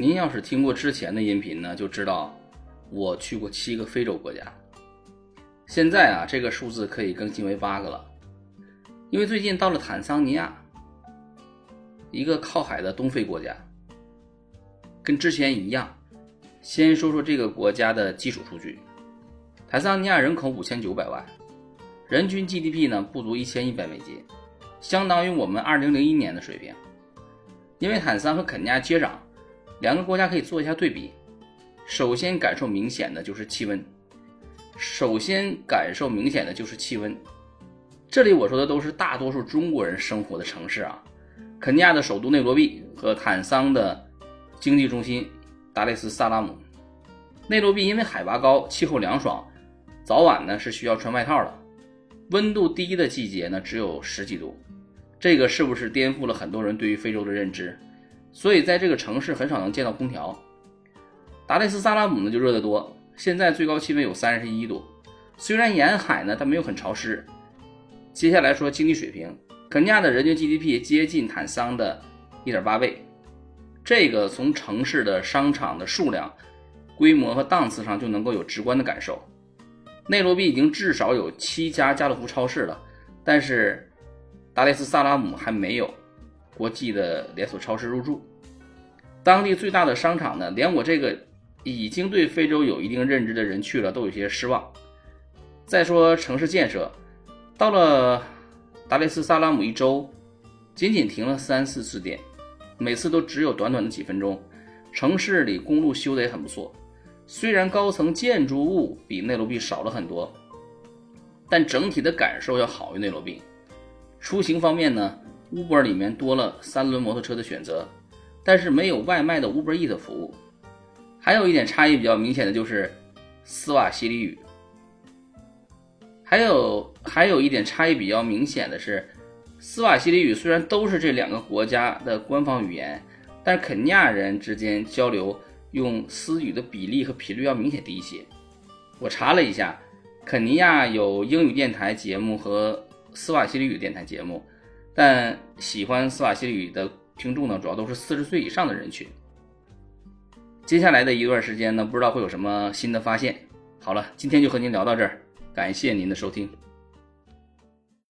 您要是听过之前的音频呢，就知道我去过七个非洲国家。现在啊，这个数字可以更新为八个了，因为最近到了坦桑尼亚，一个靠海的东非国家。跟之前一样，先说说这个国家的基础数据。坦桑尼亚人口五千九百万，人均 GDP 呢不足一千一百美金，相当于我们二零零一年的水平。因为坦桑和肯尼亚接壤，两个国家可以做一下对比。首先感受明显的就是气温。首先感受明显的就是气温。这里我说的都是大多数中国人生活的城市啊。肯尼亚的首都内罗毕和坦桑的经济中心达雷斯萨拉姆。内罗毕因为海拔高，气候凉爽，早晚呢是需要穿外套的。温度低的季节呢只有十几度，这个是不是颠覆了很多人对于非洲的认知？所以在这个城市很少能见到空调。达雷斯萨拉姆呢就热得多。现在最高气温有三十一度，虽然沿海呢，但没有很潮湿。接下来说经济水平，肯尼亚的人均 GDP 接近坦桑的一点八倍，这个从城市的商场的数量、规模和档次上就能够有直观的感受。内罗毕已经至少有七家家乐福超市了，但是达雷斯萨拉姆还没有国际的连锁超市入驻。当地最大的商场呢，连我这个。已经对非洲有一定认知的人去了都有些失望。再说城市建设，到了达雷斯萨拉姆一周，仅仅停了三四次电，每次都只有短短的几分钟。城市里公路修得也很不错，虽然高层建筑物比内罗毕少了很多，但整体的感受要好于内罗毕。出行方面呢，Uber 里面多了三轮摩托车的选择，但是没有外卖的 Uber E 的服务。还有一点差异比较明显的就是斯瓦西里语，还有还有一点差异比较明显的是，斯瓦西里语虽然都是这两个国家的官方语言，但是肯尼亚人之间交流用斯语的比例和频率要明显低一些。我查了一下，肯尼亚有英语电台节目和斯瓦西里语电台节目，但喜欢斯瓦西里语的听众呢，主要都是四十岁以上的人群。接下来的一段时间呢，不知道会有什么新的发现。好了，今天就和您聊到这儿，感谢您的收听。